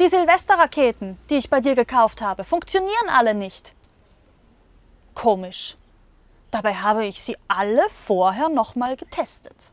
Die Silvesterraketen, die ich bei dir gekauft habe, funktionieren alle nicht. Komisch. Dabei habe ich sie alle vorher nochmal getestet.